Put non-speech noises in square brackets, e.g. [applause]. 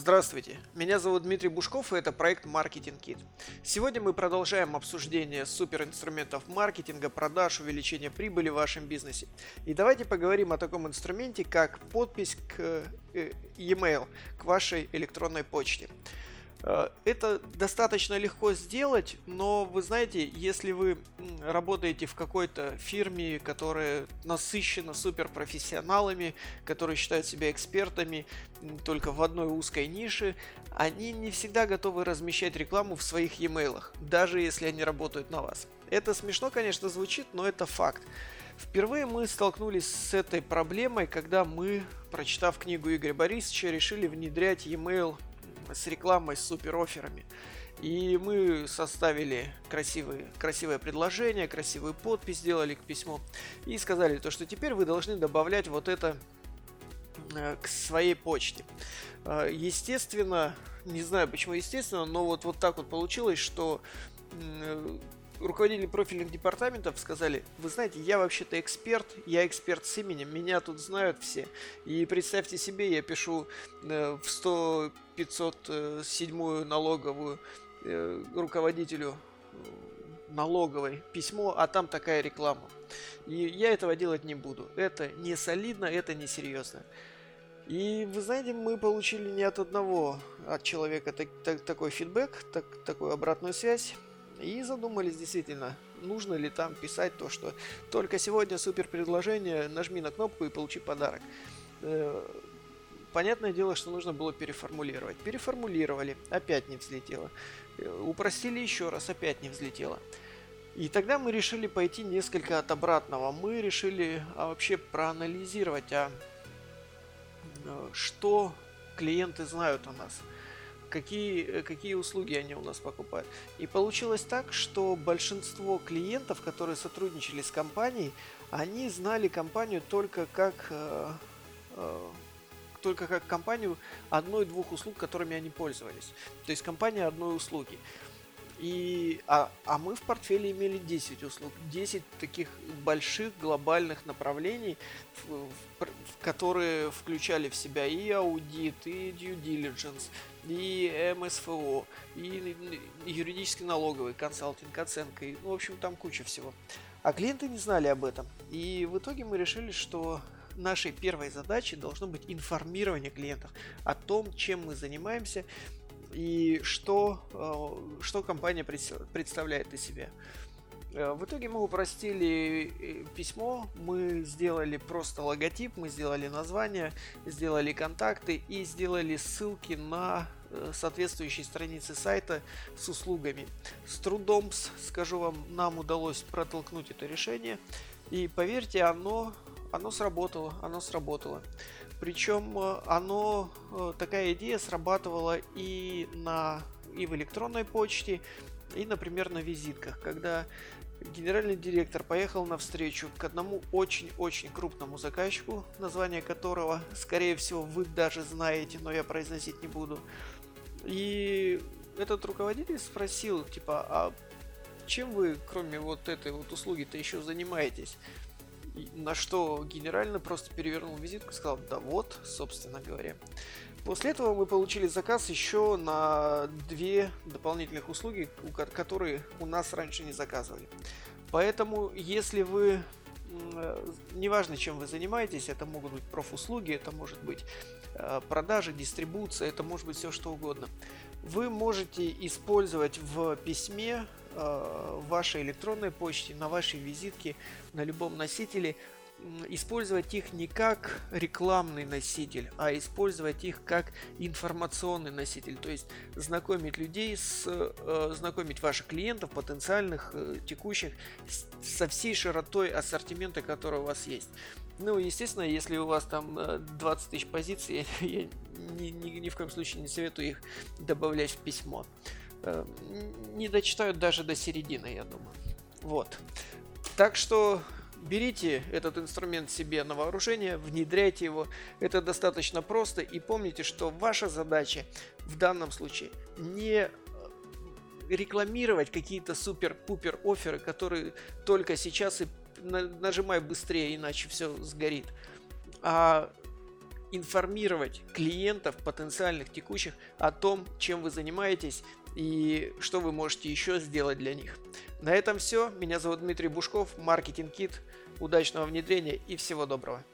Здравствуйте, меня зовут Дмитрий Бушков и это проект Marketing Kit. Сегодня мы продолжаем обсуждение суперинструментов маркетинга, продаж, увеличения прибыли в вашем бизнесе. И давайте поговорим о таком инструменте, как подпись к э, e-mail, к вашей электронной почте. Э, это достаточно легко сделать, но вы знаете, если вы работаете в какой-то фирме, которая насыщена суперпрофессионалами, которые считают себя экспертами только в одной узкой нише, они не всегда готовы размещать рекламу в своих e-mail, даже если они работают на вас. Это смешно, конечно, звучит, но это факт. Впервые мы столкнулись с этой проблемой, когда мы, прочитав книгу Игоря Борисовича, решили внедрять e-mail с рекламой, с супероферами. И мы составили красивые, красивое предложение, красивую подпись сделали к письму и сказали то, что теперь вы должны добавлять вот это э, к своей почте. Э, естественно, не знаю почему естественно, но вот, вот так вот получилось, что руководители профильных департаментов сказали, вы знаете, я вообще-то эксперт, я эксперт с именем, меня тут знают все. И представьте себе, я пишу э, в 100 507 налоговую э, руководителю э, налоговой письмо, а там такая реклама. И я этого делать не буду. Это не солидно, это не серьезно. И вы знаете, мы получили не от одного от человека так, так, такой фидбэк, так, такую обратную связь. И задумались действительно, нужно ли там писать то, что только сегодня супер предложение, нажми на кнопку и получи подарок. Э, понятное дело, что нужно было переформулировать. Переформулировали, опять не взлетело. Э, упростили еще раз, опять не взлетело. И тогда мы решили пойти несколько от обратного. Мы решили а, вообще проанализировать, а э, что клиенты знают о нас какие, э, какие услуги они у нас покупают. И получилось так, что большинство клиентов, которые сотрудничали с компанией, они знали компанию только как, э, э, только как компанию одной-двух услуг, которыми они пользовались. То есть компания одной услуги. И, а, а мы в портфеле имели 10 услуг, 10 таких больших глобальных направлений, в, в, в которые включали в себя и аудит, и due diligence, и МСФО, и, и юридический налоговый консалтинг, оценка, и, ну, в общем, там куча всего. А клиенты не знали об этом. И в итоге мы решили, что нашей первой задачей должно быть информирование клиентов о том, чем мы занимаемся, и что, э, что компания представляет из себя. Э, в итоге мы упростили э, письмо, мы сделали просто логотип, мы сделали название, сделали контакты и сделали ссылки на соответствующие страницы сайта с услугами. С трудом, скажу вам, нам удалось протолкнуть это решение. И поверьте, оно, оно сработало, оно сработало. Причем э, оно, э, такая идея срабатывала и на и в электронной почте, и, например, на визитках, когда генеральный директор поехал на встречу к одному очень-очень крупному заказчику, название которого, скорее всего, вы даже знаете, но я произносить не буду. И этот руководитель спросил, типа, а чем вы, кроме вот этой вот услуги-то еще занимаетесь? На что генерально просто перевернул визитку и сказал, да вот, собственно говоря. После этого мы получили заказ еще на две дополнительных услуги, которые у нас раньше не заказывали. Поэтому, если вы э, неважно, чем вы занимаетесь, это могут быть профуслуги, это может быть э, продажи, дистрибуция, это может быть все что угодно. Вы можете использовать в письме в вашей электронной почте, на вашей визитке, на любом носителе, использовать их не как рекламный носитель, а использовать их как информационный носитель, то есть знакомить людей с, э, знакомить ваших клиентов, потенциальных, э, текущих, со всей широтой ассортимента, который у вас есть. Ну, естественно, если у вас там 20 э, тысяч позиций, [laughs] я ни, ни, ни в коем случае не советую их добавлять в письмо. Э, не дочитают даже до середины, я думаю. Вот. Так что берите этот инструмент себе на вооружение, внедряйте его. Это достаточно просто. И помните, что ваша задача в данном случае не э, рекламировать какие-то супер-пупер оферы, которые только сейчас и нажимай быстрее, иначе все сгорит. А информировать клиентов, потенциальных, текущих, о том, чем вы занимаетесь и что вы можете еще сделать для них. На этом все. Меня зовут Дмитрий Бушков, Маркетинг Кит. Удачного внедрения и всего доброго.